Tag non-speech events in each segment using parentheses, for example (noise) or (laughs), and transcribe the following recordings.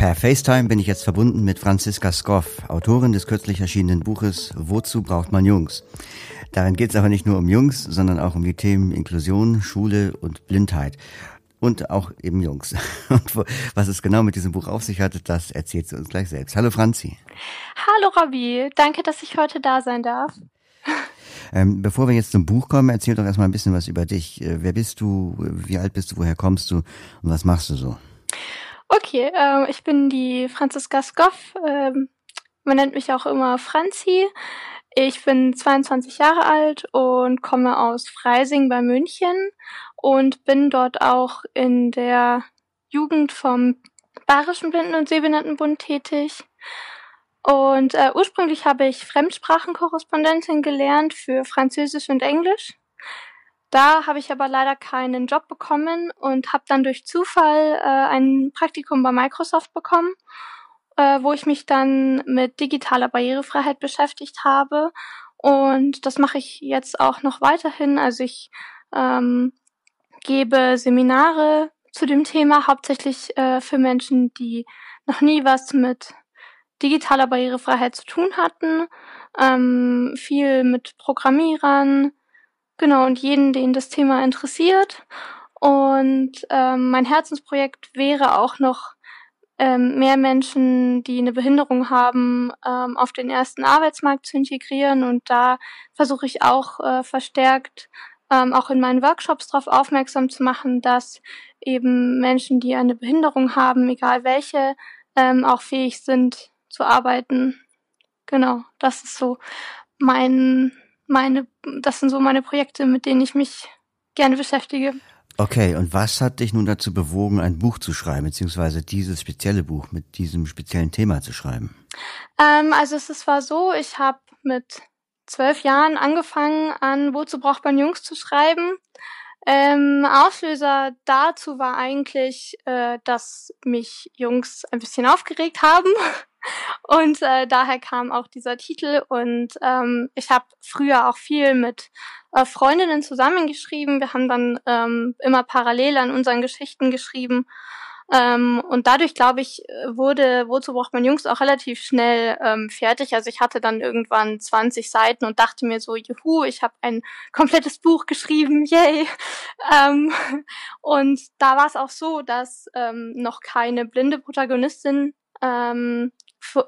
Per FaceTime bin ich jetzt verbunden mit Franziska Skoff, Autorin des kürzlich erschienenen Buches Wozu braucht man Jungs? Darin geht es aber nicht nur um Jungs, sondern auch um die Themen Inklusion, Schule und Blindheit. Und auch eben Jungs. (laughs) Und was es genau mit diesem Buch auf sich hat, das erzählt sie uns gleich selbst. Hallo Franzi. Hallo Robby, danke, dass ich heute da sein darf. Ähm, bevor wir jetzt zum Buch kommen, erzähl doch erstmal ein bisschen was über dich. Äh, wer bist du? Wie alt bist du? Woher kommst du? Und was machst du so? Okay, äh, ich bin die Franziska Skoff. Ähm, man nennt mich auch immer Franzi. Ich bin 22 Jahre alt und komme aus Freising bei München und bin dort auch in der Jugend vom Bayerischen Blinden- und Sehbehindertenbund tätig. Und äh, ursprünglich habe ich Fremdsprachenkorrespondentin gelernt für Französisch und Englisch. Da habe ich aber leider keinen Job bekommen und habe dann durch Zufall äh, ein Praktikum bei Microsoft bekommen, äh, wo ich mich dann mit digitaler Barrierefreiheit beschäftigt habe. Und das mache ich jetzt auch noch weiterhin. Also ich ähm, gebe Seminare zu dem Thema, hauptsächlich äh, für Menschen, die noch nie was mit digitaler Barrierefreiheit zu tun hatten. Ähm, viel mit Programmierern, Genau, und jeden, den das Thema interessiert. Und ähm, mein Herzensprojekt wäre auch noch ähm, mehr Menschen, die eine Behinderung haben, ähm, auf den ersten Arbeitsmarkt zu integrieren. Und da versuche ich auch äh, verstärkt, ähm, auch in meinen Workshops darauf aufmerksam zu machen, dass eben Menschen, die eine Behinderung haben, egal welche, ähm, auch fähig sind zu arbeiten. Genau, das ist so mein meine, das sind so meine Projekte, mit denen ich mich gerne beschäftige. Okay, und was hat dich nun dazu bewogen, ein Buch zu schreiben, beziehungsweise dieses spezielle Buch mit diesem speziellen Thema zu schreiben? Ähm, also es war so, ich habe mit zwölf Jahren angefangen, an Wozu braucht man Jungs zu schreiben. Ähm, Auslöser dazu war eigentlich, äh, dass mich Jungs ein bisschen aufgeregt haben. (laughs) Und äh, daher kam auch dieser Titel. Und ähm, ich habe früher auch viel mit äh, Freundinnen zusammengeschrieben. Wir haben dann ähm, immer parallel an unseren Geschichten geschrieben. Ähm, und dadurch, glaube ich, wurde Wozu braucht man Jungs auch relativ schnell ähm, fertig. Also ich hatte dann irgendwann 20 Seiten und dachte mir so, juhu, ich habe ein komplettes Buch geschrieben, yay. (laughs) Ähm, und da war es auch so, dass ähm, noch keine blinde Protagonistin ähm,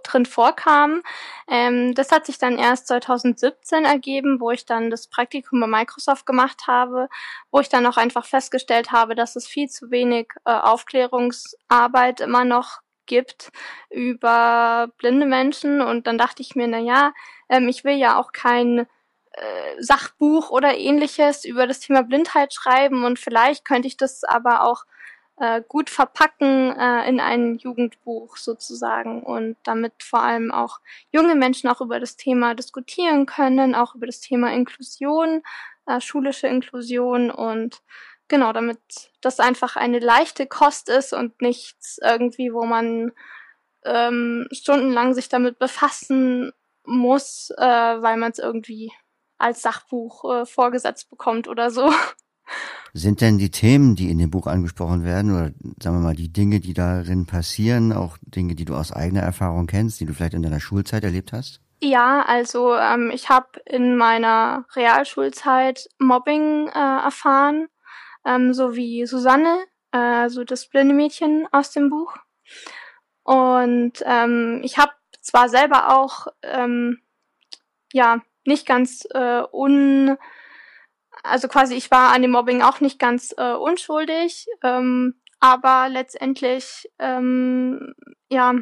drin vorkam. Ähm, das hat sich dann erst 2017 ergeben, wo ich dann das Praktikum bei Microsoft gemacht habe, wo ich dann auch einfach festgestellt habe, dass es viel zu wenig äh, Aufklärungsarbeit immer noch gibt über blinde Menschen. Und dann dachte ich mir, na ja, ähm, ich will ja auch kein äh, Sachbuch oder ähnliches über das Thema Blindheit schreiben und vielleicht könnte ich das aber auch äh, gut verpacken äh, in ein Jugendbuch sozusagen und damit vor allem auch junge Menschen auch über das Thema diskutieren können, auch über das Thema Inklusion, äh, schulische Inklusion und genau, damit das einfach eine leichte Kost ist und nichts irgendwie, wo man ähm, stundenlang sich damit befassen muss, äh, weil man es irgendwie als Sachbuch äh, vorgesetzt bekommt oder so. (laughs) Sind denn die Themen, die in dem Buch angesprochen werden, oder sagen wir mal die Dinge, die darin passieren, auch Dinge, die du aus eigener Erfahrung kennst, die du vielleicht in deiner Schulzeit erlebt hast? Ja, also ähm, ich habe in meiner Realschulzeit Mobbing äh, erfahren, ähm, so wie Susanne, äh, so das blinde Mädchen aus dem Buch. Und ähm, ich habe zwar selber auch ähm, ja nicht ganz äh, un also quasi ich war an dem Mobbing auch nicht ganz äh, unschuldig, ähm, aber letztendlich ähm, ja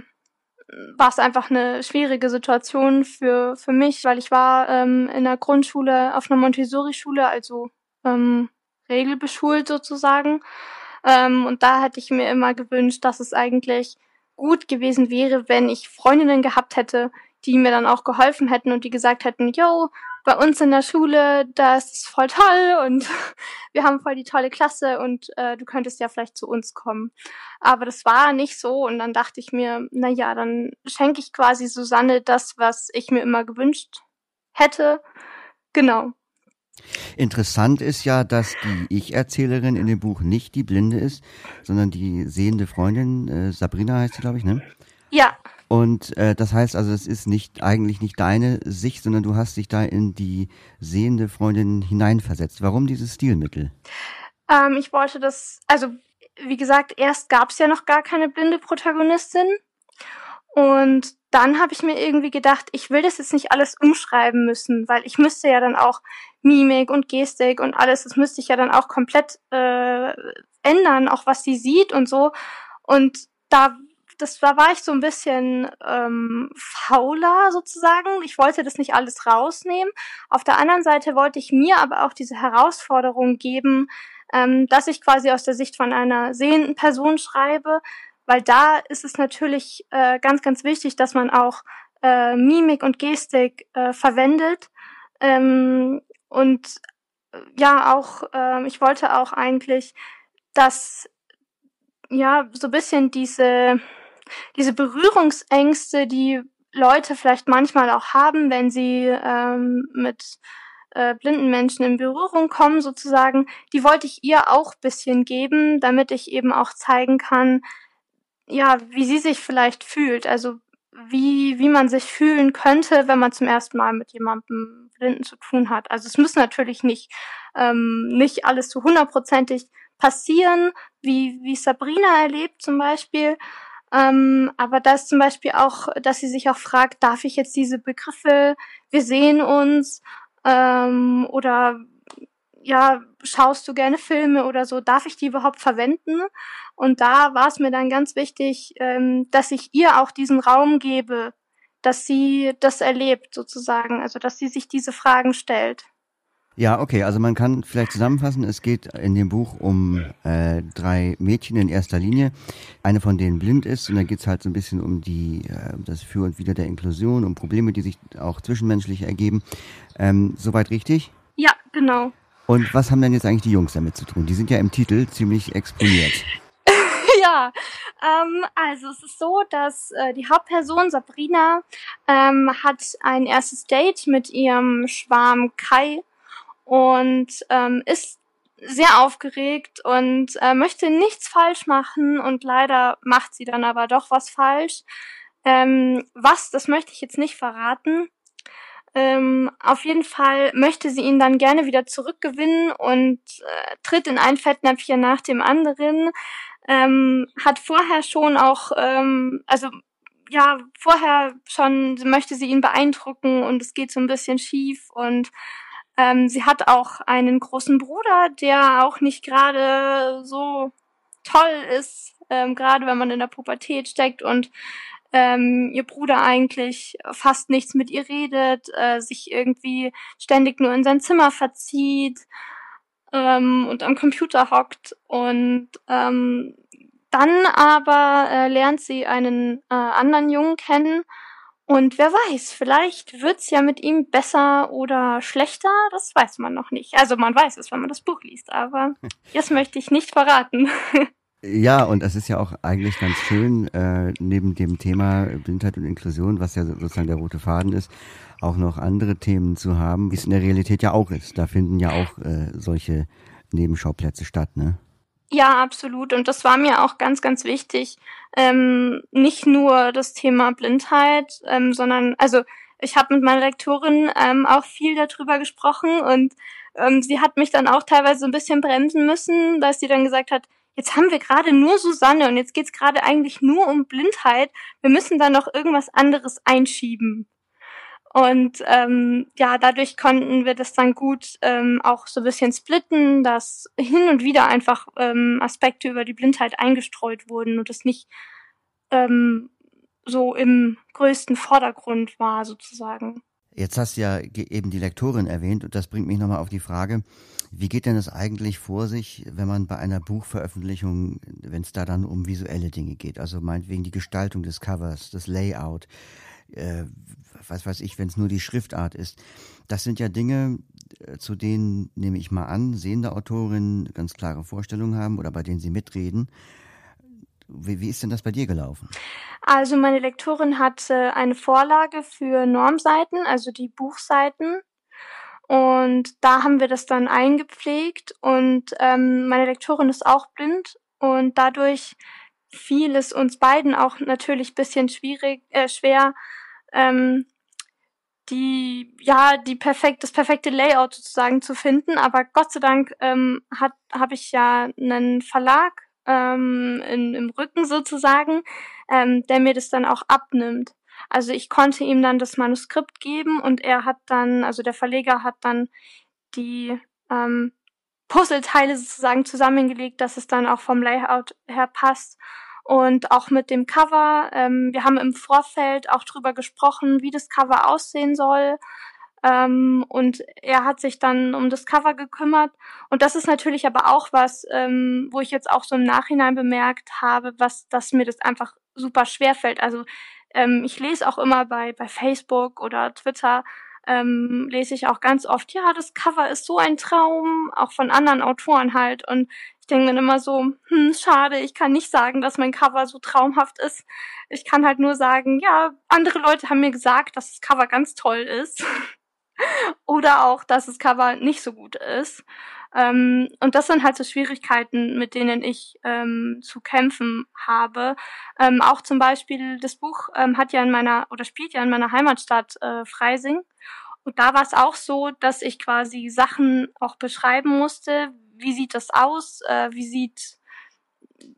war es einfach eine schwierige Situation für für mich, weil ich war ähm, in der Grundschule auf einer Montessori-Schule, also ähm, regelbeschult sozusagen. Ähm, und da hätte ich mir immer gewünscht, dass es eigentlich gut gewesen wäre, wenn ich Freundinnen gehabt hätte, die mir dann auch geholfen hätten und die gesagt hätten, yo, bei uns in der Schule, das ist voll toll und (laughs) wir haben voll die tolle Klasse und äh, du könntest ja vielleicht zu uns kommen. Aber das war nicht so und dann dachte ich mir, na ja, dann schenke ich quasi Susanne das, was ich mir immer gewünscht hätte. Genau. Interessant ist ja, dass die Ich-Erzählerin in dem Buch nicht die Blinde ist, sondern die sehende Freundin, äh, Sabrina heißt sie, glaube ich, ne? Ja. Und äh, das heißt also, es ist nicht eigentlich nicht deine Sicht, sondern du hast dich da in die sehende Freundin hineinversetzt. Warum dieses Stilmittel? Ähm, ich wollte das, also wie gesagt, erst gab es ja noch gar keine blinde Protagonistin. Und dann habe ich mir irgendwie gedacht, ich will das jetzt nicht alles umschreiben müssen, weil ich müsste ja dann auch Mimik und Gestik und alles, das müsste ich ja dann auch komplett äh, ändern, auch was sie sieht und so. Und da, das da war ich so ein bisschen ähm, fauler sozusagen. Ich wollte das nicht alles rausnehmen. Auf der anderen Seite wollte ich mir aber auch diese Herausforderung geben, ähm, dass ich quasi aus der Sicht von einer sehenden Person schreibe, weil da ist es natürlich äh, ganz, ganz wichtig, dass man auch äh, Mimik und Gestik äh, verwendet. Ähm, und äh, ja, auch, äh, ich wollte auch eigentlich, dass ja, so bisschen diese, diese Berührungsängste, die Leute vielleicht manchmal auch haben, wenn sie ähm, mit äh, blinden Menschen in Berührung kommen, sozusagen, die wollte ich ihr auch bisschen geben, damit ich eben auch zeigen kann, ja, wie sie sich vielleicht fühlt, also wie, wie man sich fühlen könnte, wenn man zum ersten Mal mit jemandem Blinden zu tun hat. Also es muss natürlich nicht, ähm, nicht alles zu hundertprozentig passieren, wie, wie Sabrina erlebt zum Beispiel. Ähm, aber da ist zum Beispiel auch, dass sie sich auch fragt, darf ich jetzt diese Begriffe, wir sehen uns, ähm, oder ja, schaust du gerne Filme oder so, darf ich die überhaupt verwenden? Und da war es mir dann ganz wichtig, ähm, dass ich ihr auch diesen Raum gebe, dass sie das erlebt sozusagen, also dass sie sich diese Fragen stellt. Ja, okay, also man kann vielleicht zusammenfassen, es geht in dem Buch um äh, drei Mädchen in erster Linie, eine von denen blind ist und dann geht's halt so ein bisschen um die äh, das Für und Wider der Inklusion, um Probleme, die sich auch zwischenmenschlich ergeben. Ähm, soweit richtig? Ja, genau. Und was haben denn jetzt eigentlich die Jungs damit zu tun? Die sind ja im Titel ziemlich exponiert. (laughs) ja, ähm, also es ist so, dass äh, die Hauptperson Sabrina ähm, hat ein erstes Date mit ihrem Schwarm Kai und ähm, ist sehr aufgeregt und äh, möchte nichts falsch machen und leider macht sie dann aber doch was falsch. Ähm, was, das möchte ich jetzt nicht verraten. Ähm, auf jeden Fall möchte sie ihn dann gerne wieder zurückgewinnen und äh, tritt in ein Fettnäpfchen nach dem anderen. Ähm, hat vorher schon auch, ähm, also ja, vorher schon möchte sie ihn beeindrucken und es geht so ein bisschen schief und ähm, sie hat auch einen großen Bruder, der auch nicht gerade so toll ist, ähm, gerade wenn man in der Pubertät steckt und ähm, ihr Bruder eigentlich fast nichts mit ihr redet, äh, sich irgendwie ständig nur in sein Zimmer verzieht ähm, und am Computer hockt. Und ähm, dann aber äh, lernt sie einen äh, anderen Jungen kennen. Und wer weiß, vielleicht wird's ja mit ihm besser oder schlechter, das weiß man noch nicht. Also man weiß es, wenn man das Buch liest, aber (laughs) das möchte ich nicht verraten. (laughs) Ja, und es ist ja auch eigentlich ganz schön, äh, neben dem Thema Blindheit und Inklusion, was ja sozusagen der rote Faden ist, auch noch andere Themen zu haben, wie es in der Realität ja auch ist. Da finden ja auch äh, solche Nebenschauplätze statt, ne? Ja, absolut. Und das war mir auch ganz, ganz wichtig. Ähm, nicht nur das Thema Blindheit, ähm, sondern, also ich habe mit meiner Lektorin ähm, auch viel darüber gesprochen und ähm, sie hat mich dann auch teilweise ein bisschen bremsen müssen, dass sie dann gesagt hat, jetzt haben wir gerade nur Susanne und jetzt geht's gerade eigentlich nur um Blindheit. Wir müssen da noch irgendwas anderes einschieben. Und ähm, ja, dadurch konnten wir das dann gut ähm, auch so ein bisschen splitten, dass hin und wieder einfach ähm, Aspekte über die Blindheit eingestreut wurden und es nicht ähm, so im größten Vordergrund war sozusagen. Jetzt hast du ja eben die Lektorin erwähnt und das bringt mich nochmal auf die Frage, wie geht denn das eigentlich vor sich, wenn man bei einer Buchveröffentlichung, wenn es da dann um visuelle Dinge geht, also meinetwegen die Gestaltung des Covers, das Layout, äh, was weiß ich, wenn es nur die Schriftart ist. Das sind ja Dinge, äh, zu denen nehme ich mal an, sehende Autorinnen ganz klare Vorstellungen haben oder bei denen sie mitreden. Wie, wie ist denn das bei dir gelaufen? Also meine Lektorin hatte eine Vorlage für Normseiten, also die Buchseiten Und da haben wir das dann eingepflegt und ähm, meine Lektorin ist auch blind und dadurch fiel es uns beiden auch natürlich bisschen schwierig, äh, schwer, ähm, die ja die perfekt das perfekte Layout sozusagen zu finden. Aber Gott sei Dank ähm, hat habe ich ja einen Verlag ähm, in, im Rücken sozusagen, ähm, der mir das dann auch abnimmt. Also ich konnte ihm dann das Manuskript geben und er hat dann, also der Verleger hat dann die ähm, Puzzleteile sozusagen zusammengelegt, dass es dann auch vom Layout her passt. Und auch mit dem Cover. Ähm, wir haben im Vorfeld auch drüber gesprochen, wie das Cover aussehen soll. Ähm, und er hat sich dann um das Cover gekümmert. Und das ist natürlich aber auch was, ähm, wo ich jetzt auch so im Nachhinein bemerkt habe, was, dass mir das einfach super schwer fällt. Also ähm, ich lese auch immer bei, bei Facebook oder Twitter, ähm, lese ich auch ganz oft, ja, das Cover ist so ein Traum, auch von anderen Autoren halt. Und ich denke dann immer so, hm, schade, ich kann nicht sagen, dass mein Cover so traumhaft ist. Ich kann halt nur sagen, ja, andere Leute haben mir gesagt, dass das Cover ganz toll ist. (laughs) Oder auch, dass das Cover nicht so gut ist. Ähm, und das sind halt so Schwierigkeiten, mit denen ich ähm, zu kämpfen habe. Ähm, auch zum Beispiel, das Buch ähm, hat ja in meiner oder spielt ja in meiner Heimatstadt äh, Freising. Und da war es auch so, dass ich quasi Sachen auch beschreiben musste. Wie sieht das aus? Äh, wie sieht,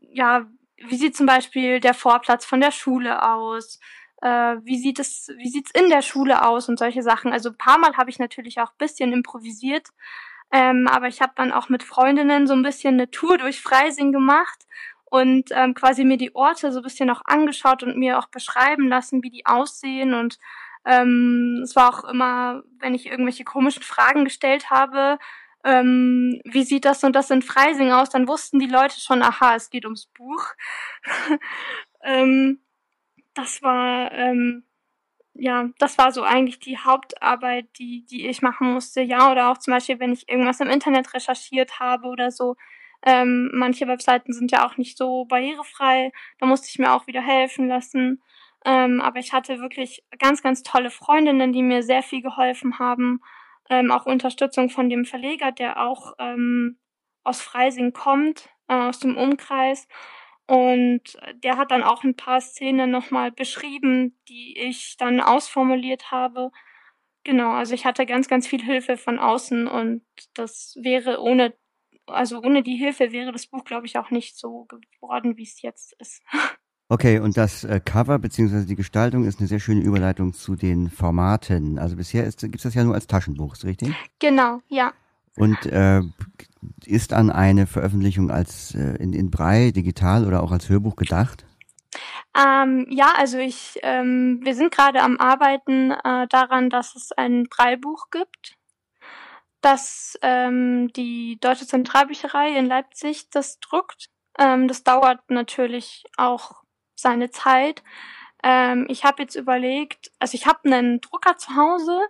ja, wie sieht zum Beispiel der Vorplatz von der Schule aus? Äh, wie sieht es, wie sieht's in der Schule aus und solche Sachen? Also ein paar Mal habe ich natürlich auch bisschen improvisiert, ähm, aber ich habe dann auch mit Freundinnen so ein bisschen eine Tour durch Freising gemacht und ähm, quasi mir die Orte so ein bisschen auch angeschaut und mir auch beschreiben lassen, wie die aussehen. Und ähm, es war auch immer, wenn ich irgendwelche komischen Fragen gestellt habe, ähm, wie sieht das und das in Freising aus, dann wussten die Leute schon, aha, es geht ums Buch. (laughs) ähm, das war ähm, ja, das war so eigentlich die Hauptarbeit, die, die ich machen musste. Ja, oder auch zum Beispiel, wenn ich irgendwas im Internet recherchiert habe oder so. Ähm, manche Webseiten sind ja auch nicht so barrierefrei. Da musste ich mir auch wieder helfen lassen. Ähm, aber ich hatte wirklich ganz, ganz tolle Freundinnen, die mir sehr viel geholfen haben. Ähm, auch Unterstützung von dem Verleger, der auch ähm, aus Freising kommt, äh, aus dem Umkreis. Und der hat dann auch ein paar Szenen nochmal beschrieben, die ich dann ausformuliert habe. Genau, also ich hatte ganz, ganz viel Hilfe von außen und das wäre ohne, also ohne die Hilfe wäre das Buch, glaube ich, auch nicht so geworden, wie es jetzt ist. (laughs) Okay, und das äh, Cover beziehungsweise die Gestaltung ist eine sehr schöne Überleitung zu den Formaten. Also bisher gibt es das ja nur als Taschenbuch, ist richtig? Genau, ja. Und äh, ist an eine Veröffentlichung als äh, in, in Brei, digital oder auch als Hörbuch gedacht? Ähm, ja, also ich, ähm, wir sind gerade am Arbeiten äh, daran, dass es ein Breibuch gibt, dass ähm, die Deutsche Zentralbücherei in Leipzig das druckt. Ähm, das dauert natürlich auch seine Zeit. Ähm, ich habe jetzt überlegt, also ich habe einen Drucker zu Hause,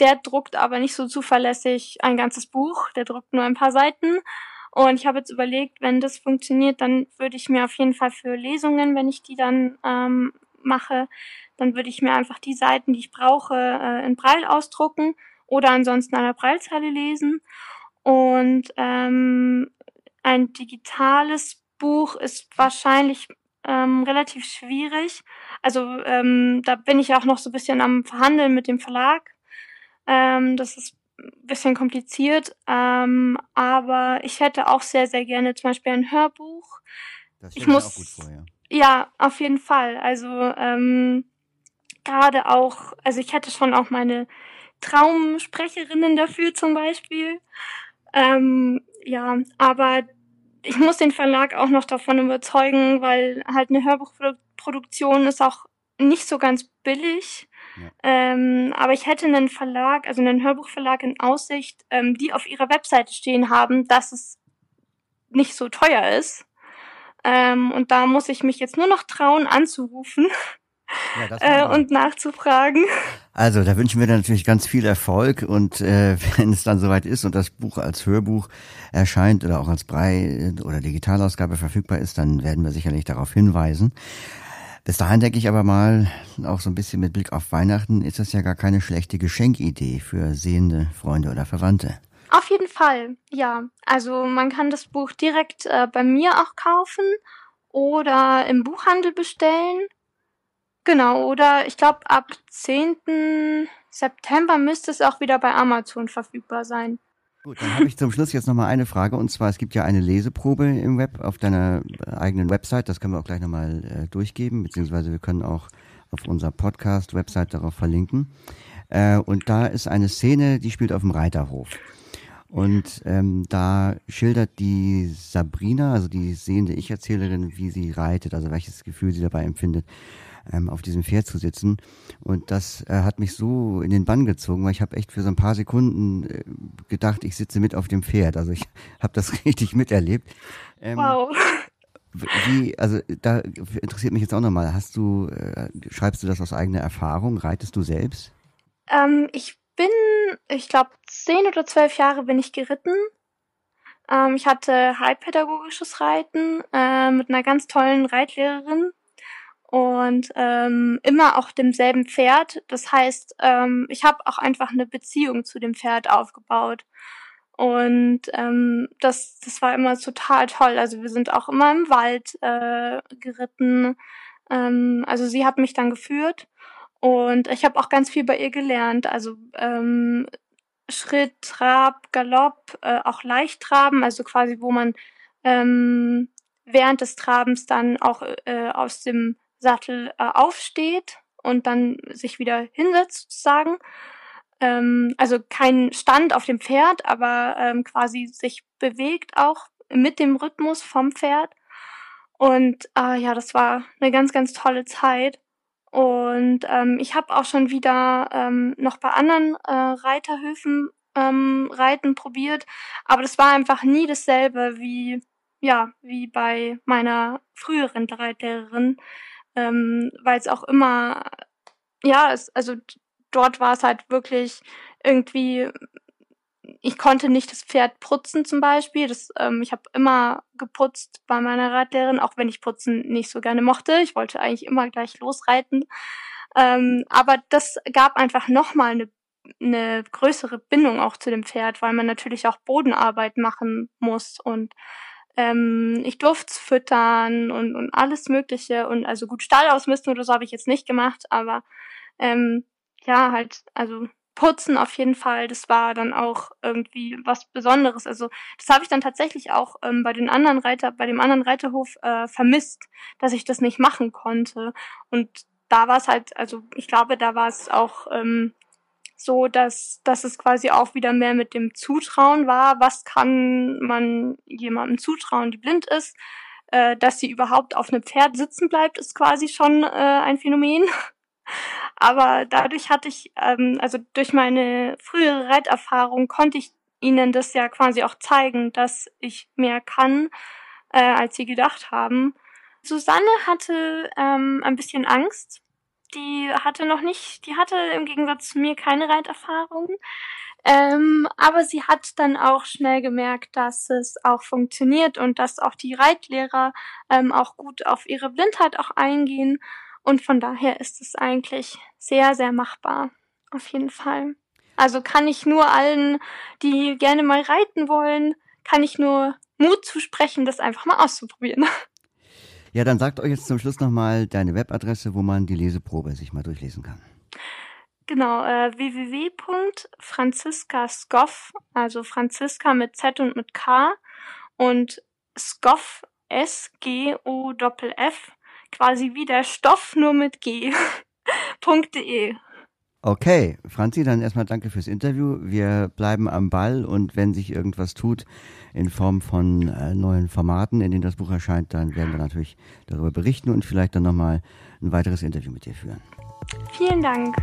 der druckt aber nicht so zuverlässig ein ganzes Buch, der druckt nur ein paar Seiten. Und ich habe jetzt überlegt, wenn das funktioniert, dann würde ich mir auf jeden Fall für Lesungen, wenn ich die dann ähm, mache, dann würde ich mir einfach die Seiten, die ich brauche, äh, in Braille ausdrucken oder ansonsten an der Braillezeile lesen. Und ähm, ein digitales Buch ist wahrscheinlich ähm, relativ schwierig. Also ähm, da bin ich auch noch so ein bisschen am Verhandeln mit dem Verlag, ähm, das ist ein bisschen kompliziert, ähm, aber ich hätte auch sehr, sehr gerne zum Beispiel ein Hörbuch. Das ich muss, auch gut vor, ja. ja, auf jeden Fall. Also ähm, gerade auch, also ich hätte schon auch meine Traumsprecherinnen dafür zum Beispiel. Ähm, ja, aber ich muss den Verlag auch noch davon überzeugen, weil halt eine Hörbuchproduktion ist auch nicht so ganz billig. Ähm, aber ich hätte einen Verlag, also einen Hörbuchverlag in Aussicht, ähm, die auf ihrer Webseite stehen haben, dass es nicht so teuer ist. Ähm, und da muss ich mich jetzt nur noch trauen, anzurufen. Ja, (laughs) äh, und nachzufragen. Also, da wünschen wir dir natürlich ganz viel Erfolg und äh, (laughs) wenn es dann soweit ist und das Buch als Hörbuch erscheint oder auch als Brei oder Digitalausgabe verfügbar ist, dann werden wir sicherlich darauf hinweisen. Bis dahin denke ich aber mal, auch so ein bisschen mit Blick auf Weihnachten, ist das ja gar keine schlechte Geschenkidee für sehende Freunde oder Verwandte. Auf jeden Fall, ja. Also man kann das Buch direkt äh, bei mir auch kaufen oder im Buchhandel bestellen. Genau, oder ich glaube ab 10. September müsste es auch wieder bei Amazon verfügbar sein. Gut, dann habe ich zum Schluss jetzt nochmal eine Frage und zwar, es gibt ja eine Leseprobe im Web auf deiner eigenen Website, das können wir auch gleich nochmal äh, durchgeben, beziehungsweise wir können auch auf unserer Podcast-Website darauf verlinken. Äh, und da ist eine Szene, die spielt auf dem Reiterhof. Und ähm, da schildert die Sabrina, also die sehende Ich-Erzählerin, wie sie reitet, also welches Gefühl sie dabei empfindet, ähm, auf diesem Pferd zu sitzen. Und das äh, hat mich so in den Bann gezogen, weil ich habe echt für so ein paar Sekunden äh, gedacht, ich sitze mit auf dem Pferd. Also ich (laughs) habe das (laughs) richtig miterlebt. Ähm, wow. Wie, also da interessiert mich jetzt auch nochmal, hast du, äh, schreibst du das aus eigener Erfahrung? Reitest du selbst? Ähm, ich bin, ich glaube, zehn oder zwölf Jahre bin ich geritten. Ähm, ich hatte heilpädagogisches Reiten äh, mit einer ganz tollen Reitlehrerin und ähm, immer auch demselben Pferd. Das heißt, ähm, ich habe auch einfach eine Beziehung zu dem Pferd aufgebaut. Und ähm, das, das war immer total toll. Also wir sind auch immer im Wald äh, geritten. Ähm, also sie hat mich dann geführt und ich habe auch ganz viel bei ihr gelernt. Also ähm, Schritt, Trab, Galopp, äh, auch Leichttraben, also quasi, wo man ähm, während des Trabens dann auch äh, aus dem Sattel äh, aufsteht und dann sich wieder hinsetzt, sozusagen. Ähm, also kein Stand auf dem Pferd, aber ähm, quasi sich bewegt auch mit dem Rhythmus vom Pferd. Und äh, ja, das war eine ganz, ganz tolle Zeit. Und ähm, ich habe auch schon wieder ähm, noch bei anderen äh, Reiterhöfen ähm, Reiten probiert, aber das war einfach nie dasselbe wie ja wie bei meiner früheren Reitlehrerin, ähm, weil es auch immer ja es, also dort war es halt wirklich irgendwie ich konnte nicht das Pferd putzen zum Beispiel. Das, ähm, ich habe immer geputzt bei meiner Reitlehrerin, auch wenn ich Putzen nicht so gerne mochte. Ich wollte eigentlich immer gleich losreiten. Ähm, aber das gab einfach nochmal eine, eine größere Bindung auch zu dem Pferd, weil man natürlich auch Bodenarbeit machen muss und ähm, ich durfte füttern und, und alles Mögliche und also gut Stall ausmisten oder so habe ich jetzt nicht gemacht, aber ähm, ja, halt, also Putzen auf jeden Fall, das war dann auch irgendwie was Besonderes. Also das habe ich dann tatsächlich auch ähm, bei den anderen Reiter, bei dem anderen Reiterhof äh, vermisst, dass ich das nicht machen konnte. Und da war es halt, also ich glaube, da war es auch ähm, so, dass, dass es quasi auch wieder mehr mit dem Zutrauen war. Was kann man jemandem zutrauen, die blind ist? Äh, dass sie überhaupt auf einem Pferd sitzen bleibt, ist quasi schon äh, ein Phänomen. (laughs) Aber dadurch hatte ich, ähm, also durch meine frühere Reiterfahrung konnte ich ihnen das ja quasi auch zeigen, dass ich mehr kann, äh, als sie gedacht haben. Susanne hatte ähm, ein bisschen Angst. Die hatte noch nicht, die hatte im Gegensatz zu mir keine Reiterfahrung. Ähm, aber sie hat dann auch schnell gemerkt, dass es auch funktioniert und dass auch die Reitlehrer ähm, auch gut auf ihre Blindheit auch eingehen und von daher ist es eigentlich sehr, sehr machbar. Auf jeden Fall. Also kann ich nur allen, die gerne mal reiten wollen, kann ich nur Mut zusprechen, das einfach mal auszuprobieren. (laughs) Ja, dann sagt euch jetzt zum Schluss nochmal deine Webadresse, wo man die Leseprobe sich mal durchlesen kann. Genau, äh, www.franziskasgoff, also Franziska mit Z und mit K und Skoff, S-G-O-F, quasi wie der Stoff nur mit G. (laughs) Okay, Franzi, dann erstmal danke fürs Interview. Wir bleiben am Ball und wenn sich irgendwas tut in Form von äh, neuen Formaten, in denen das Buch erscheint, dann werden wir natürlich darüber berichten und vielleicht dann nochmal ein weiteres Interview mit dir führen. Vielen Dank.